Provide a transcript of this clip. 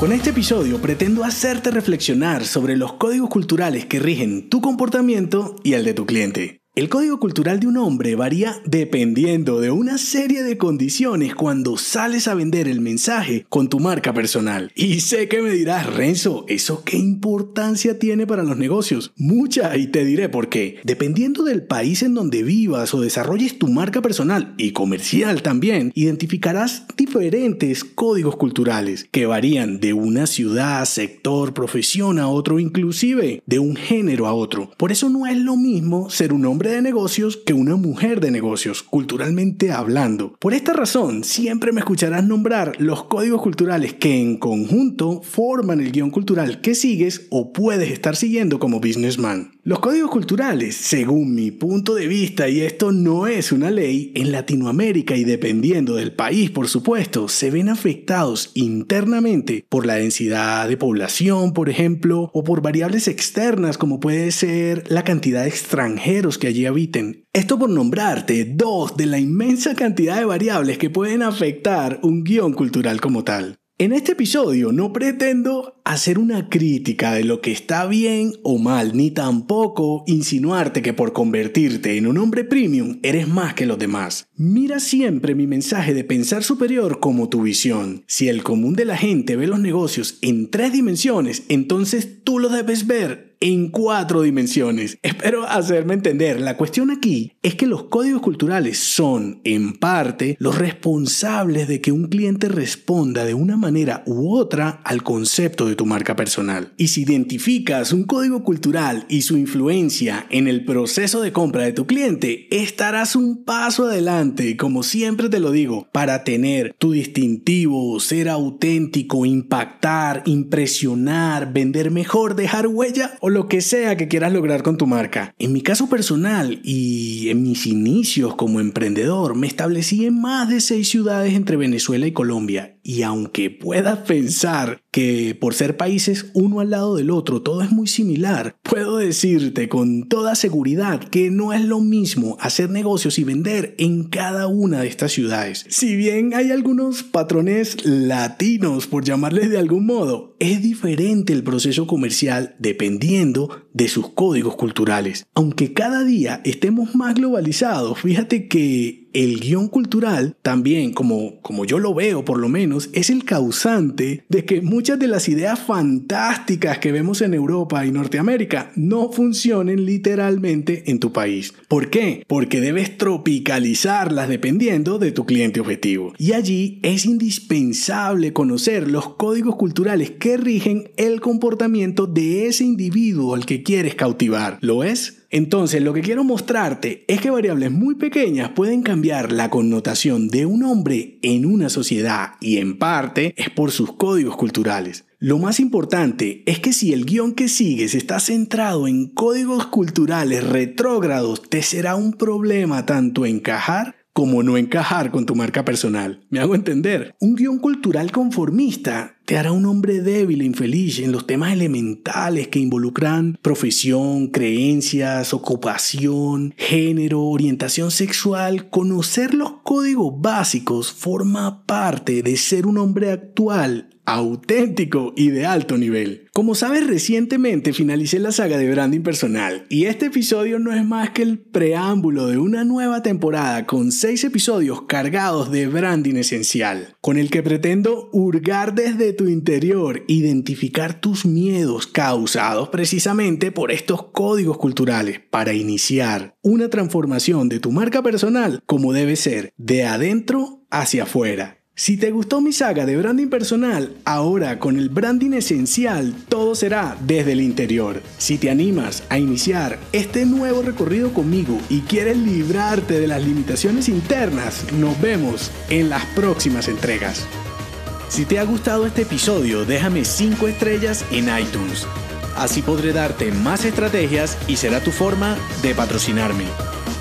Con este episodio pretendo hacerte reflexionar sobre los códigos culturales que rigen tu comportamiento y el de tu cliente. El código cultural de un hombre varía dependiendo de una serie de condiciones cuando sales a vender el mensaje con tu marca personal. Y sé que me dirás, Renzo, ¿eso qué importancia tiene para los negocios? Mucha, y te diré por qué. Dependiendo del país en donde vivas o desarrolles tu marca personal y comercial también, identificarás diferentes códigos culturales que varían de una ciudad, sector, profesión a otro, inclusive de un género a otro. Por eso no es lo mismo ser un hombre de negocios que una mujer de negocios, culturalmente hablando. Por esta razón, siempre me escucharás nombrar los códigos culturales que en conjunto forman el guion cultural que sigues o puedes estar siguiendo como businessman. Los códigos culturales, según mi punto de vista, y esto no es una ley, en Latinoamérica y dependiendo del país, por supuesto, se ven afectados internamente por la densidad de población, por ejemplo, o por variables externas como puede ser la cantidad de extranjeros que allí habiten. Esto por nombrarte dos de la inmensa cantidad de variables que pueden afectar un guion cultural como tal. En este episodio no pretendo hacer una crítica de lo que está bien o mal, ni tampoco insinuarte que por convertirte en un hombre premium eres más que los demás. Mira siempre mi mensaje de pensar superior como tu visión. Si el común de la gente ve los negocios en tres dimensiones, entonces tú lo debes ver en cuatro dimensiones. Espero hacerme entender. La cuestión aquí es que los códigos culturales son, en parte, los responsables de que un cliente responda de una manera u otra al concepto de tu marca personal. Y si identificas un código cultural y su influencia en el proceso de compra de tu cliente, estarás un paso adelante, como siempre te lo digo, para tener tu distintivo, ser auténtico, impactar, impresionar, vender mejor, dejar huella lo que sea que quieras lograr con tu marca. En mi caso personal y en mis inicios como emprendedor, me establecí en más de seis ciudades entre Venezuela y Colombia. Y aunque puedas pensar que por ser países uno al lado del otro todo es muy similar, puedo decirte con toda seguridad que no es lo mismo hacer negocios y vender en cada una de estas ciudades. Si bien hay algunos patrones latinos, por llamarles de algún modo, es diferente el proceso comercial dependiendo de sus códigos culturales. Aunque cada día estemos más globalizados, fíjate que el guion cultural también, como, como yo lo veo por lo menos, es el causante de que muchas de las ideas fantásticas que vemos en Europa y Norteamérica no funcionen literalmente en tu país. ¿Por qué? Porque debes tropicalizarlas dependiendo de tu cliente objetivo. Y allí es indispensable conocer los códigos culturales que rigen el comportamiento de ese individuo al que quieres cautivar. ¿Lo es? Entonces, lo que quiero mostrarte es que variables muy pequeñas pueden cambiar la connotación de un hombre en una sociedad y en parte es por sus códigos culturales. Lo más importante es que si el guion que sigues está centrado en códigos culturales retrógrados, te será un problema tanto encajar como no encajar con tu marca personal. ¿Me hago entender? Un guion cultural conformista te hará un hombre débil e infeliz en los temas elementales que involucran profesión, creencias, ocupación, género, orientación sexual. Conocer los códigos básicos forma parte de ser un hombre actual auténtico y de alto nivel. Como sabes, recientemente finalicé la saga de branding personal y este episodio no es más que el preámbulo de una nueva temporada con seis episodios cargados de branding esencial, con el que pretendo hurgar desde tu interior, identificar tus miedos causados precisamente por estos códigos culturales para iniciar una transformación de tu marca personal como debe ser, de adentro hacia afuera si te gustó mi saga de branding personal, ahora con el branding esencial todo será desde el interior. Si te animas a iniciar este nuevo recorrido conmigo y quieres librarte de las limitaciones internas, nos vemos en las próximas entregas. Si te ha gustado este episodio, déjame 5 estrellas en iTunes. Así podré darte más estrategias y será tu forma de patrocinarme.